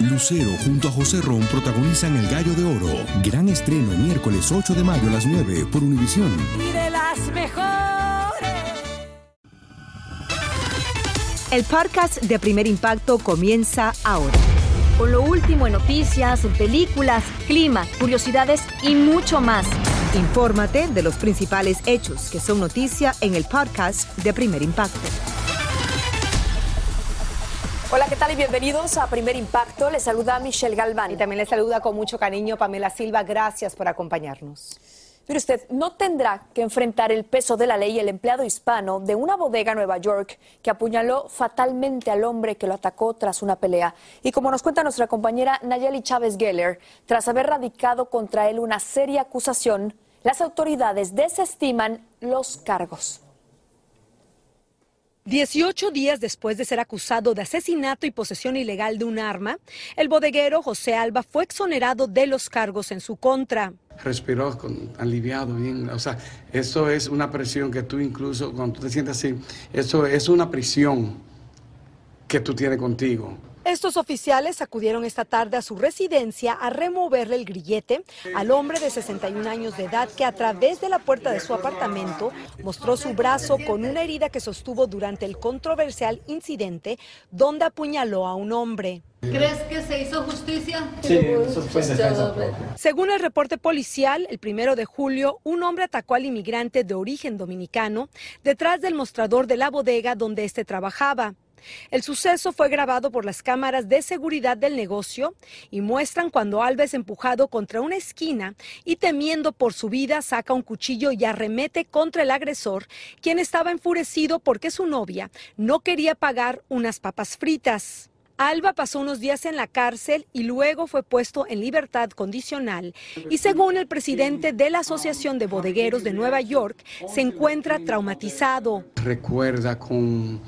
Lucero junto a José Ron protagonizan El Gallo de Oro. Gran estreno miércoles 8 de mayo a las 9 por Univisión. Y de las mejores. El podcast de Primer Impacto comienza ahora. Con lo último en noticias, películas, clima, curiosidades y mucho más. Infórmate de los principales hechos que son noticia en el podcast de Primer Impacto. Hola, ¿qué tal y bienvenidos a Primer Impacto? Les saluda Michelle Galván. Y también le saluda con mucho cariño Pamela Silva. Gracias por acompañarnos. Mire usted, no tendrá que enfrentar el peso de la ley el empleado hispano de una bodega en Nueva York que apuñaló fatalmente al hombre que lo atacó tras una pelea. Y como nos cuenta nuestra compañera Nayeli Chávez Geller, tras haber radicado contra él una seria acusación, las autoridades desestiman los cargos. 18 días después de ser acusado de asesinato y posesión ilegal de un arma, el bodeguero José Alba fue exonerado de los cargos en su contra. Respiró con, aliviado, bien. O sea, eso es una presión que tú incluso, cuando tú te sientes así, eso es una prisión que tú tienes contigo. Estos oficiales acudieron esta tarde a su residencia a removerle el grillete al hombre de 61 años de edad que a través de la puerta de su apartamento mostró su brazo con una herida que sostuvo durante el controversial incidente donde apuñaló a un hombre. ¿Crees que se hizo justicia? Sí, eso fue Según el reporte policial, el primero de julio, un hombre atacó al inmigrante de origen dominicano detrás del mostrador de la bodega donde éste trabajaba. El suceso fue grabado por las cámaras de seguridad del negocio y muestran cuando Alba es empujado contra una esquina y temiendo por su vida saca un cuchillo y arremete contra el agresor, quien estaba enfurecido porque su novia no quería pagar unas papas fritas. Alba pasó unos días en la cárcel y luego fue puesto en libertad condicional. Y según el presidente de la Asociación de Bodegueros de Nueva York, se encuentra traumatizado. Recuerda con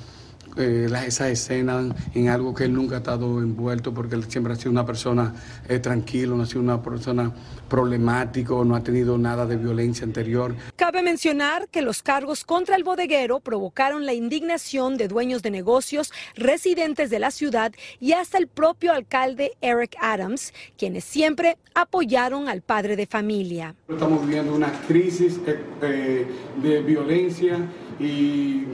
eh, esa escena en algo que él nunca ha estado envuelto porque él siempre ha sido una persona eh, tranquila, no ha sido una persona problemática, no ha tenido nada de violencia anterior. Cabe mencionar que los cargos contra el bodeguero provocaron la indignación de dueños de negocios, residentes de la ciudad y hasta el propio alcalde Eric Adams, quienes siempre apoyaron al padre de familia. Estamos viviendo una crisis eh, de violencia y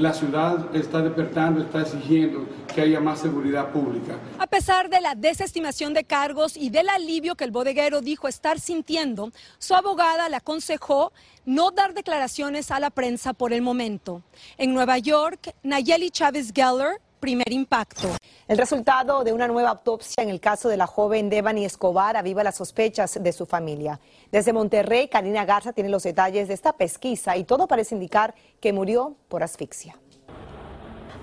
la ciudad está despertando, está exigiendo que haya más seguridad pública. A pesar de la desestimación de cargos y del alivio que el bodeguero dijo estar sintiendo, su abogada le aconsejó no dar declaraciones a la prensa por el momento. En Nueva York, Nayeli Chávez Geller, primer impacto. El resultado de una nueva autopsia en el caso de la joven Devani Escobar aviva las sospechas de su familia. Desde Monterrey, Karina Garza tiene los detalles de esta pesquisa y todo parece indicar que murió por asfixia.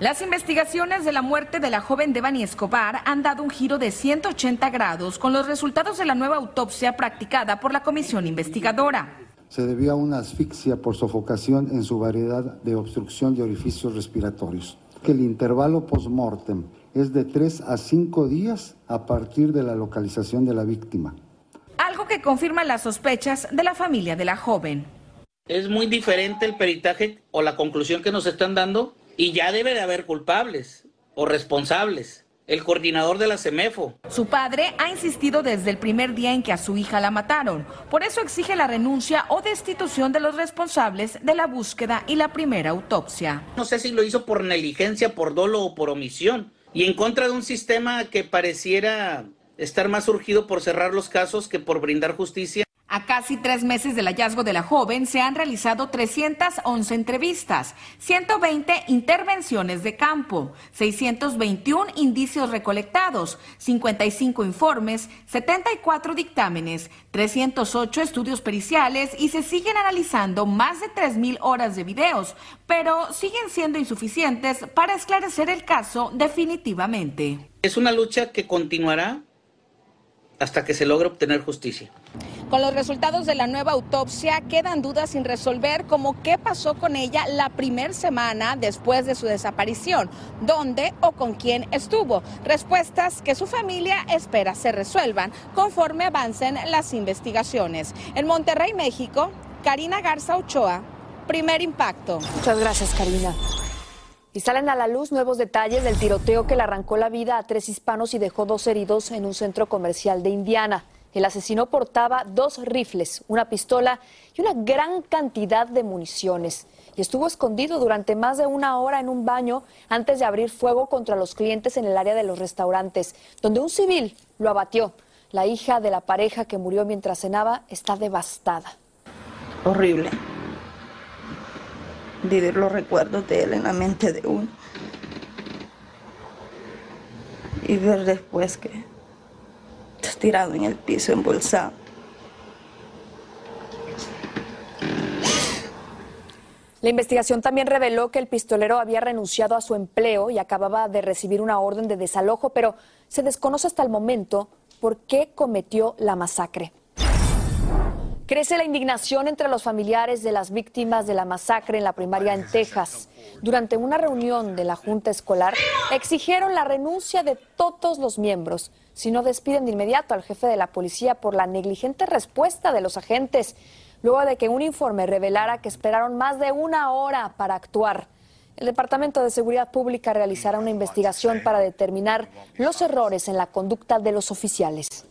Las investigaciones de la muerte de la joven Devani Escobar han dado un giro de 180 grados con los resultados de la nueva autopsia practicada por la comisión investigadora. Se debió a una asfixia por sofocación en su variedad de obstrucción de orificios respiratorios que el intervalo post-mortem es de 3 a 5 días a partir de la localización de la víctima. Algo que confirma las sospechas de la familia de la joven. Es muy diferente el peritaje o la conclusión que nos están dando y ya debe de haber culpables o responsables el coordinador de la CEMEFO. Su padre ha insistido desde el primer día en que a su hija la mataron. Por eso exige la renuncia o destitución de los responsables de la búsqueda y la primera autopsia. No sé si lo hizo por negligencia, por dolo o por omisión. Y en contra de un sistema que pareciera estar más urgido por cerrar los casos que por brindar justicia. A casi tres meses del hallazgo de la joven se han realizado 311 entrevistas, 120 intervenciones de campo, 621 indicios recolectados, 55 informes, 74 dictámenes, 308 estudios periciales y se siguen analizando más de 3.000 horas de videos, pero siguen siendo insuficientes para esclarecer el caso definitivamente. Es una lucha que continuará hasta que se logre obtener justicia. Con los resultados de la nueva autopsia quedan dudas sin resolver como qué pasó con ella la primera semana después de su desaparición, dónde o con quién estuvo. Respuestas que su familia espera se resuelvan conforme avancen las investigaciones. En Monterrey, México, Karina Garza Ochoa, primer impacto. Muchas gracias, Karina. Y salen a la luz nuevos detalles del tiroteo que le arrancó la vida a tres hispanos y dejó dos heridos en un centro comercial de Indiana. El asesino portaba dos rifles, una pistola y una gran cantidad de municiones. Y estuvo escondido durante más de una hora en un baño antes de abrir fuego contra los clientes en el área de los restaurantes, donde un civil lo abatió. La hija de la pareja que murió mientras cenaba está devastada. Horrible vivir los recuerdos de él en la mente de uno. Y ver después que está tirado en el piso, embolsado. La investigación también reveló que el pistolero había renunciado a su empleo y acababa de recibir una orden de desalojo, pero se desconoce hasta el momento por qué cometió la masacre. Crece la indignación entre los familiares de las víctimas de la masacre en la primaria en Texas. Durante una reunión de la Junta Escolar, exigieron la renuncia de todos los miembros, si no despiden de inmediato al jefe de la policía por la negligente respuesta de los agentes, luego de que un informe revelara que esperaron más de una hora para actuar. El Departamento de Seguridad Pública realizará una investigación para determinar los errores en la conducta de los oficiales.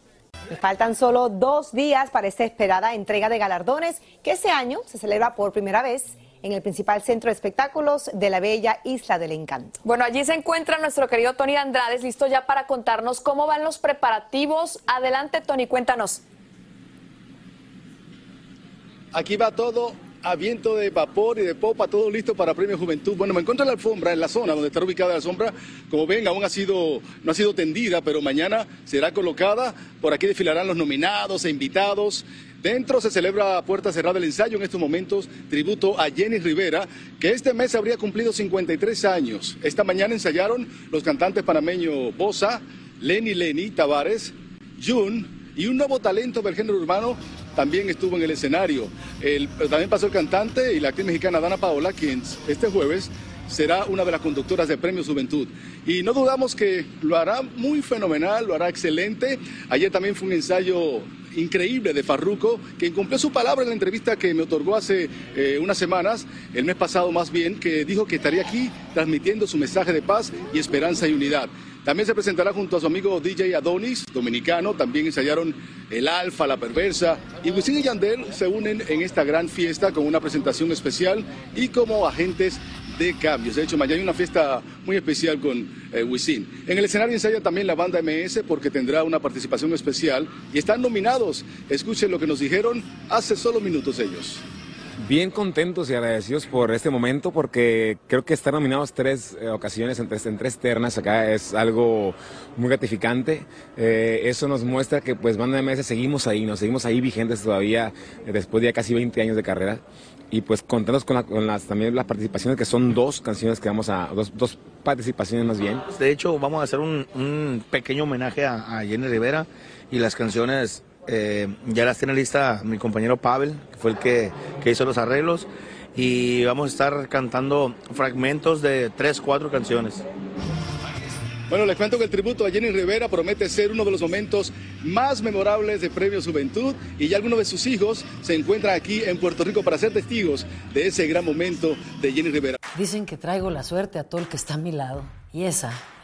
Faltan solo dos días para esta esperada entrega de galardones que este año se celebra por primera vez en el principal centro de espectáculos de la bella Isla del Encanto. Bueno, allí se encuentra nuestro querido Tony Andrades, listo ya para contarnos cómo van los preparativos. Adelante, Tony, cuéntanos. Aquí va todo a viento de vapor y de popa, todo listo para Premio Juventud. Bueno, me encuentro en la alfombra, en la zona donde está ubicada la sombra. Como ven, aún ha sido, no ha sido tendida, pero mañana será colocada. Por aquí desfilarán los nominados e invitados. Dentro se celebra a puerta cerrada el ensayo en estos momentos, tributo a Jenny Rivera, que este mes habría cumplido 53 años. Esta mañana ensayaron los cantantes panameños Bosa, Lenny Lenny Tavares, Jun y un nuevo talento del género urbano también estuvo en el escenario. también pasó el cantante y la actriz mexicana Dana Paola, quien este jueves será una de las conductoras de Premio Juventud. Y no dudamos que lo hará muy fenomenal, lo hará excelente. Ayer también fue un ensayo increíble de Farruco, que cumplió su palabra en la entrevista que me otorgó hace eh, unas semanas, el mes pasado más bien, que dijo que estaría aquí transmitiendo su mensaje de paz y esperanza y unidad. También se presentará junto a su amigo DJ Adonis, dominicano. También ensayaron El Alfa, La Perversa. Y Wisin y Yandel se unen en esta gran fiesta con una presentación especial y como agentes de cambios. De hecho, mañana hay una fiesta muy especial con eh, Wisin. En el escenario ensaya también la banda MS porque tendrá una participación especial y están nominados. Escuchen lo que nos dijeron hace solo minutos ellos bien contentos y agradecidos por este momento porque creo que estar nominados tres eh, ocasiones en tres, en tres ternas acá es algo muy gratificante. Eh, eso nos muestra que pues Banda MS seguimos ahí, nos seguimos ahí vigentes todavía eh, después de ya casi 20 años de carrera y pues contentos con, las, también las participaciones que son dos canciones que vamos a, dos, dos participaciones más bien. De hecho vamos a hacer un, un pequeño homenaje a, a Jenny Rivera y las canciones eh, ya las tiene lista mi compañero Pavel, que fue el que, hizo los arreglos. Y vamos a estar cantando fragmentos de tres, cuatro canciones. Bueno, les cuento que el tributo a Jenny Rivera promete ser uno de los momentos más memorables de Premio Juventud y ya algunos de sus hijos se encuentran aquí en Puerto Rico para ser testigos de ese gran momento de Jenny Rivera. Dicen que traigo la suerte a todo el que está a mi lado y esa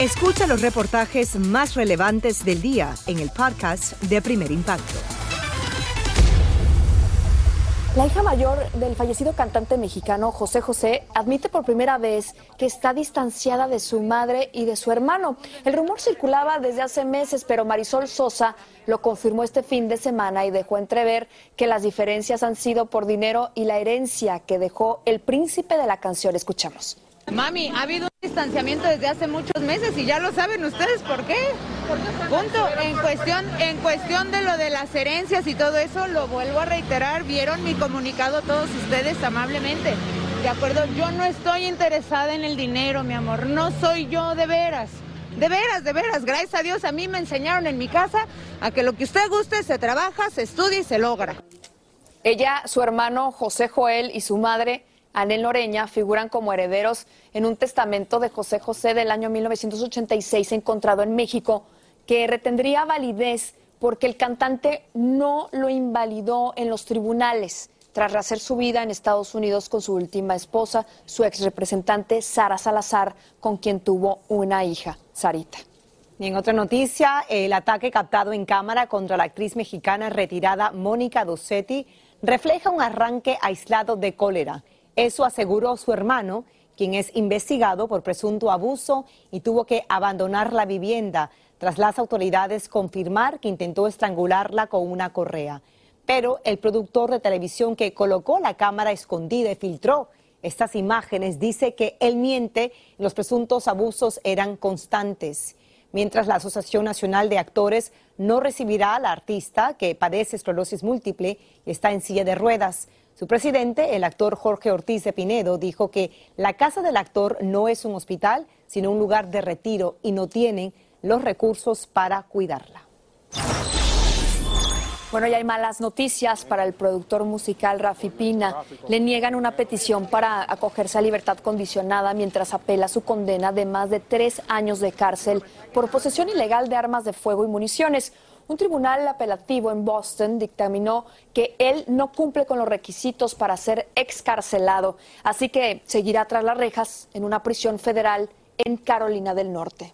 Escucha los reportajes más relevantes del día en el podcast de Primer Impacto. La hija mayor del fallecido cantante mexicano José José admite por primera vez que está distanciada de su madre y de su hermano. El rumor circulaba desde hace meses, pero Marisol Sosa lo confirmó este fin de semana y dejó entrever que las diferencias han sido por dinero y la herencia que dejó el príncipe de la canción. Escuchamos. Mami, ha habido un distanciamiento desde hace muchos meses y ya lo saben ustedes por qué. Punto. En cuestión, en cuestión de lo de las herencias y todo eso, lo vuelvo a reiterar. Vieron mi comunicado todos ustedes amablemente. De acuerdo, yo no estoy interesada en el dinero, mi amor. No soy yo de veras. De veras, de veras, gracias a Dios a mí me enseñaron en mi casa a que lo que usted guste se trabaja, se estudia y se logra. Ella, su hermano José Joel y su madre Anel Loreña figuran como herederos en un testamento de José José del año 1986 encontrado en México que retendría validez porque el cantante no lo invalidó en los tribunales tras rehacer su vida en Estados Unidos con su última esposa, su ex representante Sara Salazar, con quien tuvo una hija, Sarita. Y en otra noticia, el ataque captado en cámara contra la actriz mexicana retirada Mónica Dossetti refleja un arranque aislado de cólera. Eso aseguró su hermano, quien es investigado por presunto abuso y tuvo que abandonar la vivienda tras las autoridades confirmar que intentó estrangularla con una correa. Pero el productor de televisión que colocó la cámara escondida y filtró estas imágenes dice que él miente y los presuntos abusos eran constantes. Mientras la Asociación Nacional de Actores no recibirá a la artista que padece esclerosis múltiple y está en silla de ruedas. Su presidente, el actor Jorge Ortiz de Pinedo, dijo que la casa del actor no es un hospital, sino un lugar de retiro y no tienen los recursos para cuidarla. Bueno, ya hay malas noticias para el productor musical Rafi Pina. Le niegan una petición para acogerse a libertad condicionada mientras apela su condena de más de tres años de cárcel por posesión ilegal de armas de fuego y municiones. Un tribunal apelativo en Boston dictaminó que él no cumple con los requisitos para ser excarcelado, así que seguirá tras las rejas en una prisión federal en Carolina del Norte.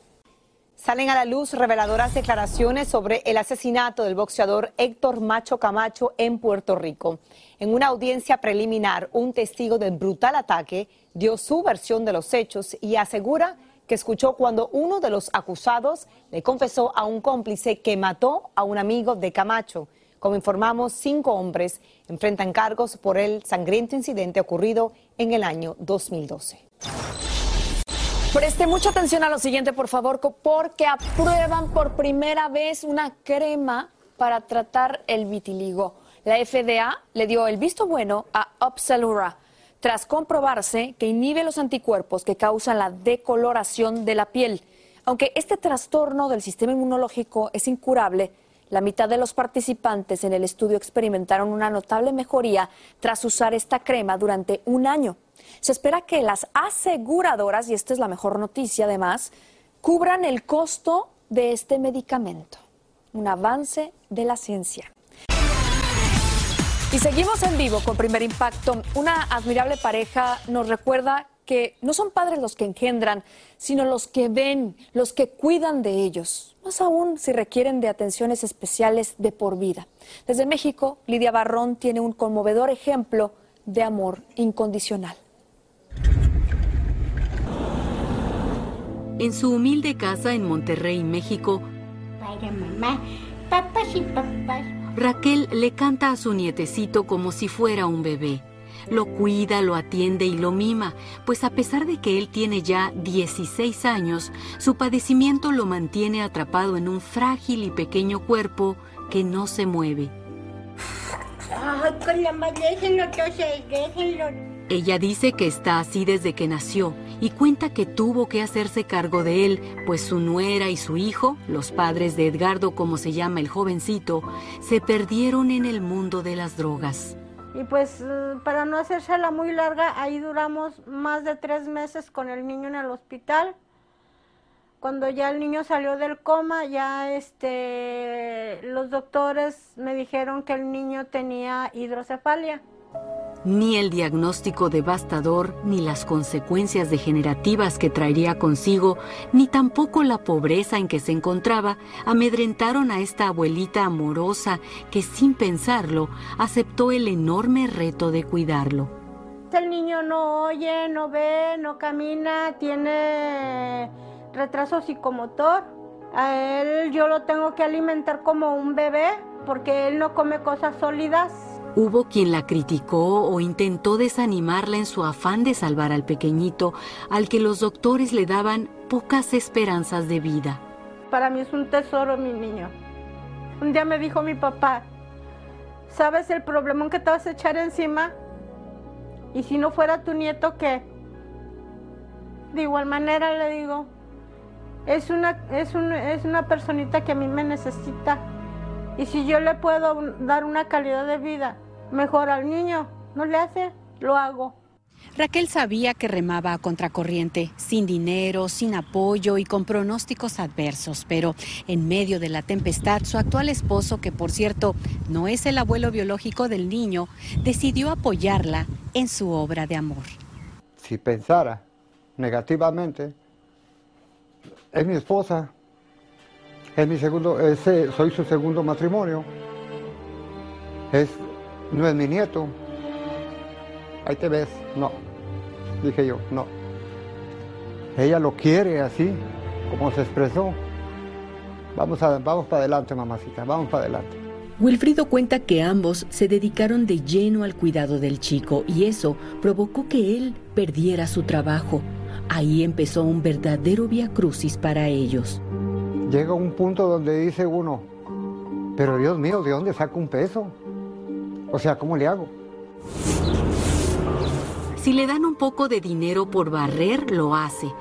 Salen a la luz reveladoras declaraciones sobre el asesinato del boxeador Héctor Macho Camacho en Puerto Rico. En una audiencia preliminar, un testigo del brutal ataque dio su versión de los hechos y asegura que escuchó cuando uno de los acusados le confesó a un cómplice que mató a un amigo de Camacho. Como informamos, cinco hombres enfrentan cargos por el sangriento incidente ocurrido en el año 2012. Preste mucha atención a lo siguiente, por favor, porque aprueban por primera vez una crema para tratar el vitiligo. La FDA le dio el visto bueno a Opzelura tras comprobarse que inhibe los anticuerpos que causan la decoloración de la piel. Aunque este trastorno del sistema inmunológico es incurable, la mitad de los participantes en el estudio experimentaron una notable mejoría tras usar esta crema durante un año. Se espera que las aseguradoras, y esta es la mejor noticia además, cubran el costo de este medicamento. Un avance de la ciencia. Y seguimos en vivo con Primer Impacto. Una admirable pareja nos recuerda que no son padres los que engendran, sino los que ven, los que cuidan de ellos, más aún si requieren de atenciones especiales de por vida. Desde México, Lidia Barrón tiene un conmovedor ejemplo de amor incondicional. En su humilde casa en Monterrey, México, mamá, papás y papás. Raquel le canta a su nietecito como si fuera un bebé. Lo cuida, lo atiende y lo mima, pues a pesar de que él tiene ya 16 años, su padecimiento lo mantiene atrapado en un frágil y pequeño cuerpo que no se mueve. Déjenlo. Ella dice que está así desde que nació y cuenta que tuvo que hacerse cargo de él, pues su nuera y su hijo, los padres de Edgardo como se llama el jovencito, se perdieron en el mundo de las drogas. Y pues eh, para no hacérsela muy larga, ahí duramos más de tres meses con el niño en el hospital. Cuando ya el niño salió del coma, ya este, los doctores me dijeron que el niño tenía hidrocefalia. Ni el diagnóstico devastador, ni las consecuencias degenerativas que traería consigo, ni tampoco la pobreza en que se encontraba, amedrentaron a esta abuelita amorosa que sin pensarlo aceptó el enorme reto de cuidarlo. El niño no oye, no ve, no camina, tiene retraso psicomotor. A él yo lo tengo que alimentar como un bebé porque él no come cosas sólidas Hubo quien la criticó o intentó desanimarla en su afán de salvar al pequeñito, al que los doctores le daban pocas esperanzas de vida. Para mí es un tesoro mi niño. Un día me dijo mi papá, ¿sabes el problema que te vas a echar encima? Y si no fuera tu nieto, ¿qué? De igual manera le digo, es una, es, es una personita que a mí me necesita. Y si yo le puedo dar una calidad de vida mejor al niño, no le hace, lo hago. Raquel sabía que remaba a contracorriente, sin dinero, sin apoyo y con pronósticos adversos, pero en medio de la tempestad, su actual esposo, que por cierto no es el abuelo biológico del niño, decidió apoyarla en su obra de amor. Si pensara negativamente, es mi esposa, es mi segundo, soy su segundo matrimonio, es, no es mi nieto, ahí te ves, no, dije yo, no. Ella lo quiere así, como se expresó. Vamos, a, vamos para adelante, mamacita, vamos para adelante. Wilfrido cuenta que ambos se dedicaron de lleno al cuidado del chico y eso provocó que él perdiera su trabajo. Ahí empezó un verdadero crucis para ellos. Llega un punto donde dice uno, pero Dios mío, ¿de dónde saco un peso? O sea, ¿cómo le hago? Si le dan un poco de dinero por barrer, lo hace.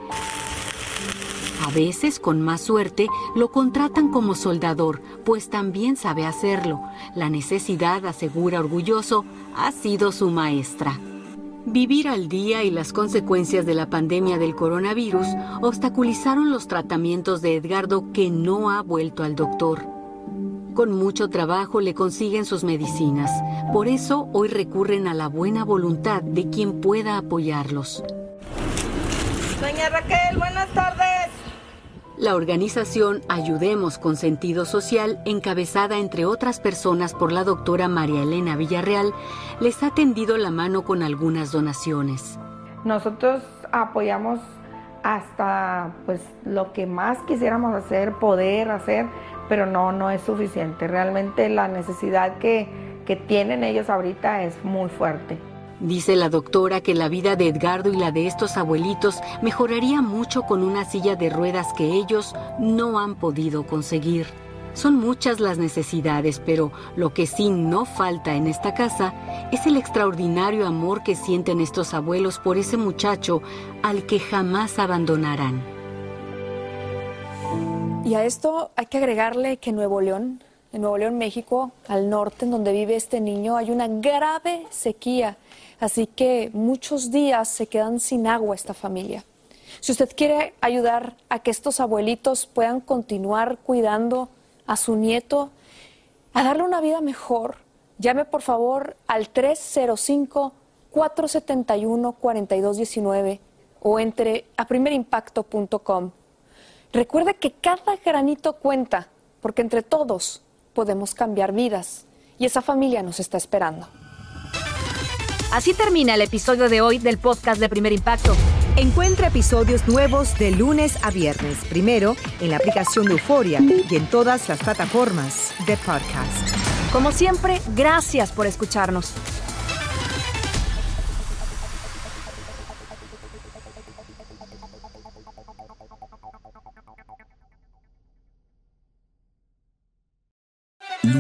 A veces, con más suerte, lo contratan como soldador, pues también sabe hacerlo. La necesidad, asegura orgulloso, ha sido su maestra. Vivir al día y las consecuencias de la pandemia del coronavirus obstaculizaron los tratamientos de Edgardo que no ha vuelto al doctor. Con mucho trabajo le consiguen sus medicinas. Por eso hoy recurren a la buena voluntad de quien pueda apoyarlos. Doña Raquel, buenas tardes. La organización Ayudemos con Sentido Social, encabezada entre otras personas por la doctora María Elena Villarreal, les ha tendido la mano con algunas donaciones. Nosotros apoyamos hasta pues lo que más quisiéramos hacer, poder hacer pero no, no es suficiente. Realmente la necesidad que, que tienen ellos ahorita es muy fuerte. Dice la doctora que la vida de Edgardo y la de estos abuelitos mejoraría mucho con una silla de ruedas que ellos no han podido conseguir. Son muchas las necesidades, pero lo que sí no falta en esta casa es el extraordinario amor que sienten estos abuelos por ese muchacho al que jamás abandonarán. Y a esto hay que agregarle que Nuevo León, en Nuevo León, México, al norte, en donde vive este niño, hay una grave sequía. Así que muchos días se quedan sin agua esta familia. Si usted quiere ayudar a que estos abuelitos puedan continuar cuidando a su nieto, a darle una vida mejor, llame por favor al 305-471-4219 o entre a primerimpacto.com. Recuerde que cada granito cuenta, porque entre todos podemos cambiar vidas y esa familia nos está esperando. Así termina el episodio de hoy del podcast de Primer Impacto. Encuentra episodios nuevos de lunes a viernes, primero en la aplicación de Euforia y en todas las plataformas de podcast. Como siempre, gracias por escucharnos.